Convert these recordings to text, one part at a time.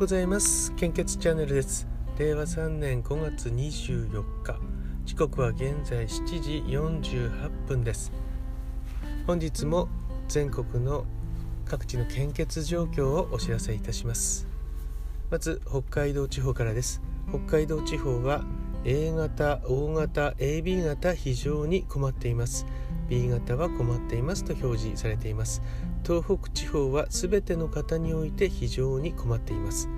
ございます。献血チャンネルです。令和3年5月24日。時刻は現在7時48分です。本日も全国の各地の献血状況をお知らせいたします。まず北海道地方からです。北海道地方は A 型、O 型、AB 型非常に困っています。B 型は困っています。と表示されています。東北地方は全ての方において非常に困っています。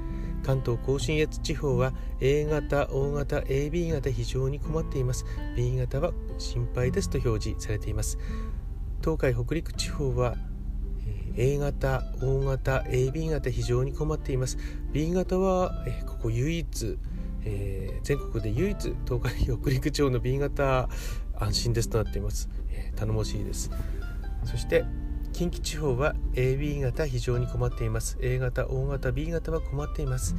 関東甲信越地方は A 型、O 型、AB 型非常に困っています。B 型は心配ですと表示されています。東海北陸地方は A 型、O 型、AB 型非常に困っています。B 型はここ唯一えー、全国で唯一東海北陸地方の B 型安心ですとなっています、えー、頼もしいです。そして近畿地方は AB 型非常に困っています。A 型 O 型 B 型は困っています。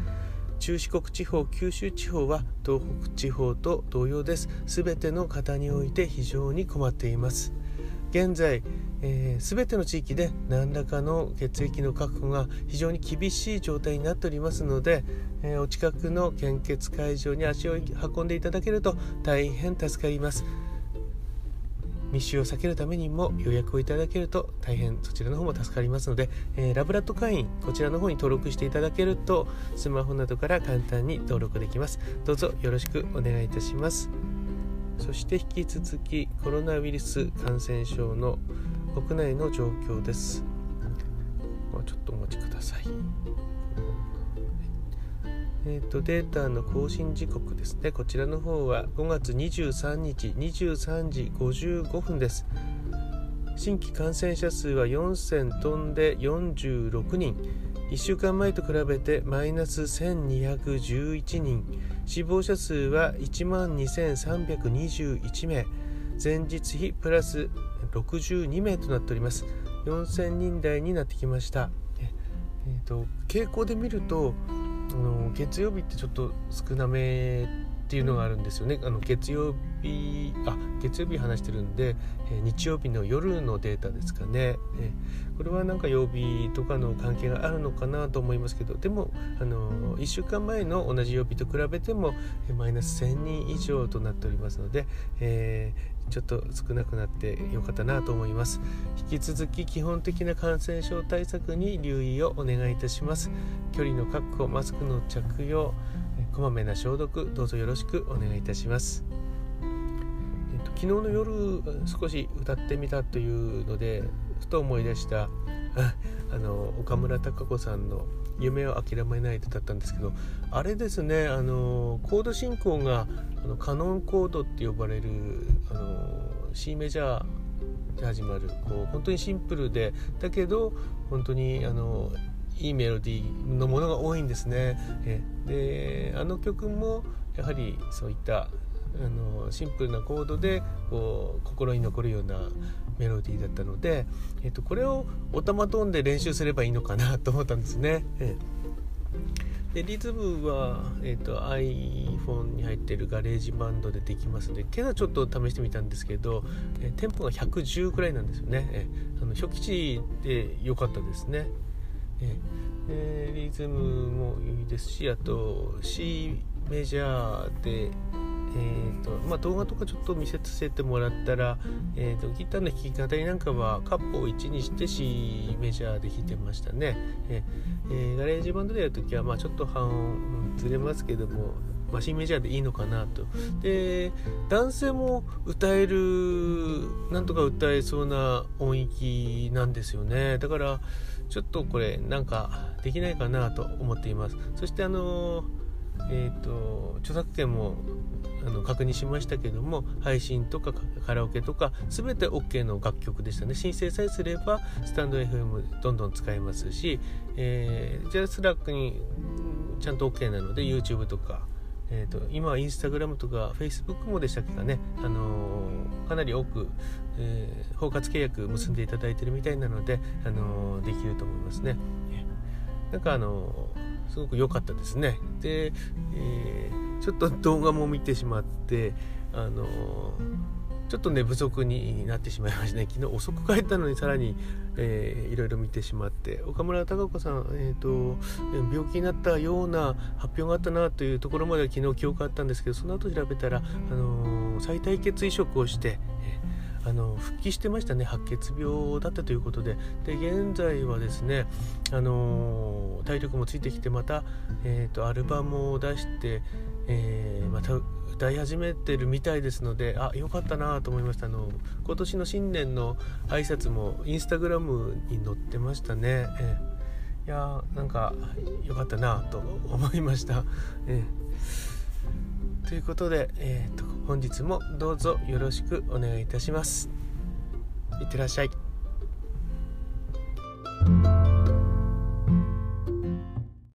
中四国地方九州地方は東北地方と同様です。すべての方において非常に困っています。現在えー、全ての地域で何らかの血液の確保が非常に厳しい状態になっておりますので、えー、お近くの献血会場に足を運んでいただけると大変助かります。密集を避けるためにも予約をいただけると大変そちらの方も助かりますので、えー、ラブラット会員こちらの方に登録していただけるとスマホなどから簡単に登録できますどうぞよろしくお願いいたしますそして引き続きコロナウイルス感染症の国内の状況です。ちょっとお待ちください。えーと、データの更新時刻ですね。こちらの方は5月23日23時55分です。新規感染者数は4000飛んで46人。1週間前と比べてマイナス1211人。死亡者数は1万2321名。前日比プラス62名となっております4000人台になってきましたえーと、傾向で見るとの月曜日ってちょっと少なめっていうのがあるんですよね。あの月曜日あ月曜日話してるんで、え、日曜日の夜のデータですかね、え、これはなんか曜日とかの関係があるのかなと思いますけどでもあの1週間前の同じ曜日と比べても、え、マイナス1000人以上となっておりますので、えちょっと少なくなってよかったなと思います。引き続き基本的な感染症対策に留意をお願いいたします。距離の確保マスクの着用こまめな消毒どうぞよろしくお願いいたします、えっと、昨日の夜少し歌ってみたというのでふと思い出したあの岡村孝子さんの「夢を諦めないで」だったんですけどあれですねあのコード進行があのカノンコードって呼ばれるあの C メジャーで始まるこう本当にシンプルでだけど本当にあのいいメロディーのものが多いんですね。えであの曲もやはりそういったあのシンプルなコードでこう心に残るようなメロディーだったので、えっと、これをオタマトーンで練習すればいいのかなと思ったんですね。えでリズムは、えーと、iPhone に入ってるガレージバンドでできますので今朝ちょっと試してみたんですけど、えー、テンポが110くらいなんですよね、えー、あの初期値で良かったですね。えー、リズムもいいですしあと C メジャーで、えーとまあ、動画とかちょっと見せせてもらったら、えーと、ギターの弾き語りなんかはカポを1にして C メジャーで弾いてましたね、えー、ガレージバンドでやるときは、まあ、ちょっと半音ずれますけどもマシンメジャーでいいのかなと。で男性も歌えるなんとか歌えそうな音域なんですよね。だからちょっとこれなんかできないかなと思っています。そしてあのえっ、ー、と著作権もあの確認しましたけども配信とかカラオケとか全て OK の楽曲でしたね。申請さえすればスタンド FM どんどん使えますし、えー、 JASRAC にちゃんと OK なので YouTube とかえーと、今はインスタグラムとかフェイスブックもでしたっけかね、あのー、かなり多く、えー、包括契約結んでいただいてるみたいなので、あのー、できると思いますね。なんかあのすごく良かったですね。で、えちょっと動画も見てしまって、あのちょっと寝不足になってしまいましたね。昨日遅く帰ったのにさらに、えー、いろいろ見てしまって。岡村孝子さん、えーと、病気になったような発表があったなというところまでは昨日記憶あったんですけどその後調べたら、あのー、再体血移植をして、あの復帰してましたね。白血病だったということで。で現在はですね、あの体力もついてきてまた、えーと、アルバムを出して、え、また歌い始めてるみたいですのであよかったなと思いました。あの今年の新年の挨拶もインスタグラムに載ってましたね、えー、いやーなんか良かったなと思いました、えー、ということで、えーと、本日もどうぞよろしくお願いいたします。いってらっしゃい。